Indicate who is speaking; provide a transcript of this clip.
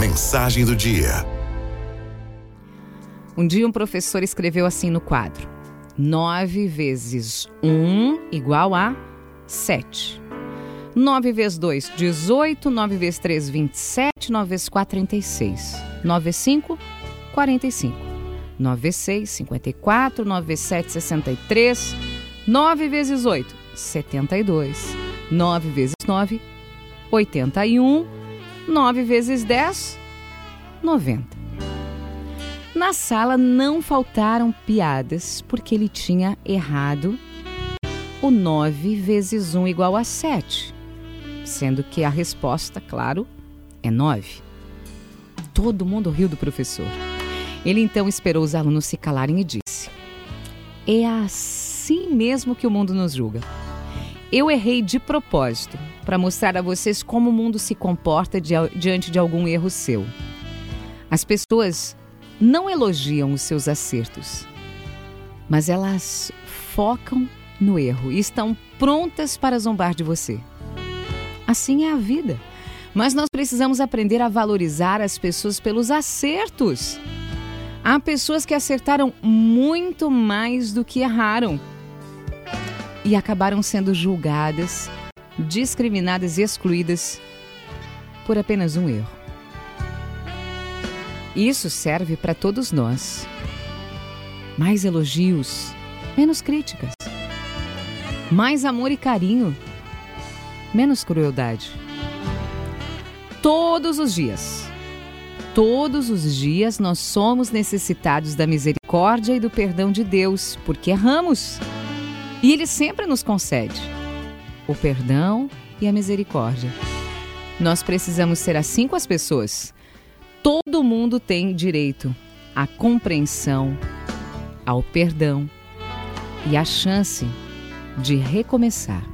Speaker 1: Mensagem do dia.
Speaker 2: Um dia um professor escreveu assim no quadro: 9 vezes 1 igual a 7. 9 vezes 2, 18. 9 vezes 3, 27. 9 vezes 4, 36. 9 vezes 5, 45. 9 vezes 6, 54. 9 vezes 7, 63. 9 vezes 8, 72. 9 vezes 9, 81. 9 vezes 10, 90. Na sala não faltaram piadas porque ele tinha errado o 9 vezes 1 igual a 7, sendo que a resposta, claro, é 9. Todo mundo riu do professor. Ele então esperou os alunos se calarem e disse: É assim mesmo que o mundo nos julga. Eu errei de propósito para mostrar a vocês como o mundo se comporta diante de algum erro seu. As pessoas não elogiam os seus acertos, mas elas focam no erro e estão prontas para zombar de você. Assim é a vida. Mas nós precisamos aprender a valorizar as pessoas pelos acertos. Há pessoas que acertaram muito mais do que erraram e acabaram sendo julgadas, discriminadas e excluídas por apenas um erro. Isso serve para todos nós. Mais elogios, menos críticas. Mais amor e carinho, menos crueldade. Todos os dias, todos os dias nós somos necessitados da misericórdia e do perdão de Deus, porque erramos. E Ele sempre nos concede o perdão e a misericórdia. Nós precisamos ser assim com as pessoas todo mundo tem direito à compreensão, ao perdão e à chance de recomeçar.